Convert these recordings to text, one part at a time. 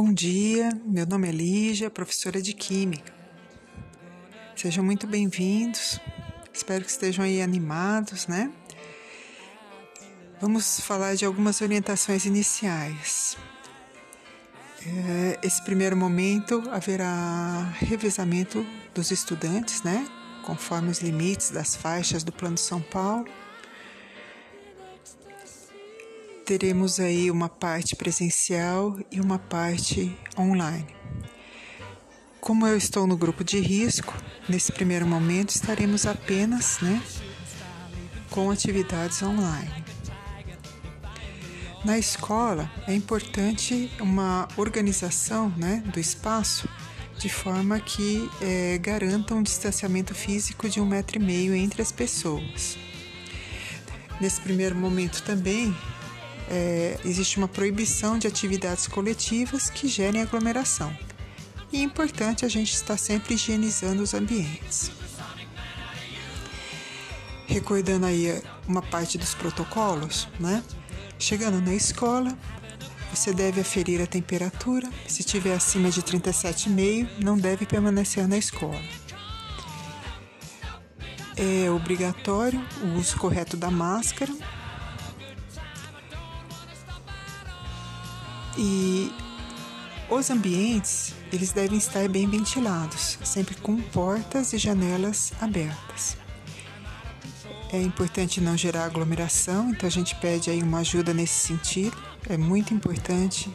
Bom dia, meu nome é Lígia, professora de Química. Sejam muito bem-vindos, espero que estejam aí animados, né? Vamos falar de algumas orientações iniciais. É, esse primeiro momento haverá revezamento dos estudantes, né? Conforme os limites das faixas do Plano São Paulo teremos aí uma parte presencial e uma parte online. Como eu estou no grupo de risco, nesse primeiro momento estaremos apenas né, com atividades online. Na escola é importante uma organização né, do espaço de forma que é, garanta um distanciamento físico de um metro e meio entre as pessoas. Nesse primeiro momento também é, existe uma proibição de atividades coletivas que gerem aglomeração. E é importante a gente estar sempre higienizando os ambientes. Recordando aí uma parte dos protocolos, né? Chegando na escola, você deve aferir a temperatura. Se estiver acima de 37,5, não deve permanecer na escola. É obrigatório o uso correto da máscara E os ambientes, eles devem estar bem ventilados, sempre com portas e janelas abertas. É importante não gerar aglomeração, então a gente pede aí uma ajuda nesse sentido. É muito importante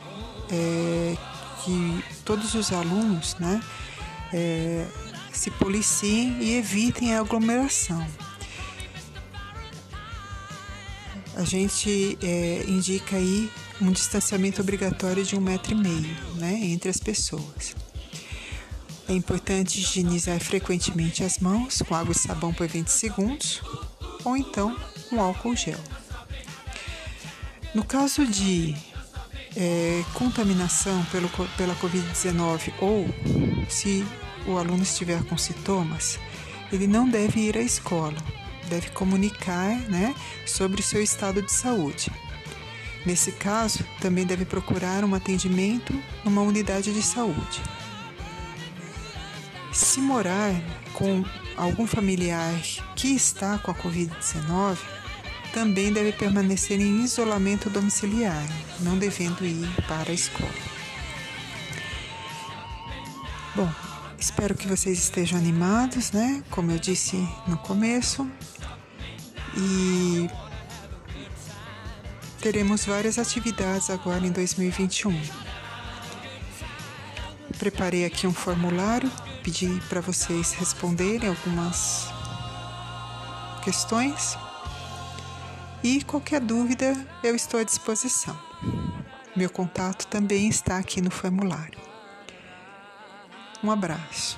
é, que todos os alunos né, é, se policiem e evitem a aglomeração. A gente é, indica aí um distanciamento obrigatório de um metro e meio né, entre as pessoas. É importante higienizar frequentemente as mãos com água e sabão por 20 segundos ou então com álcool gel. No caso de é, contaminação pelo, pela Covid-19 ou se o aluno estiver com sintomas, ele não deve ir à escola, deve comunicar né, sobre o seu estado de saúde. Nesse caso, também deve procurar um atendimento numa unidade de saúde. Se morar com algum familiar que está com a Covid-19, também deve permanecer em isolamento domiciliar, não devendo ir para a escola. Bom, espero que vocês estejam animados, né? Como eu disse no começo. E teremos várias atividades agora em 2021. Preparei aqui um formulário, pedi para vocês responderem algumas questões e qualquer dúvida eu estou à disposição. Meu contato também está aqui no formulário. Um abraço.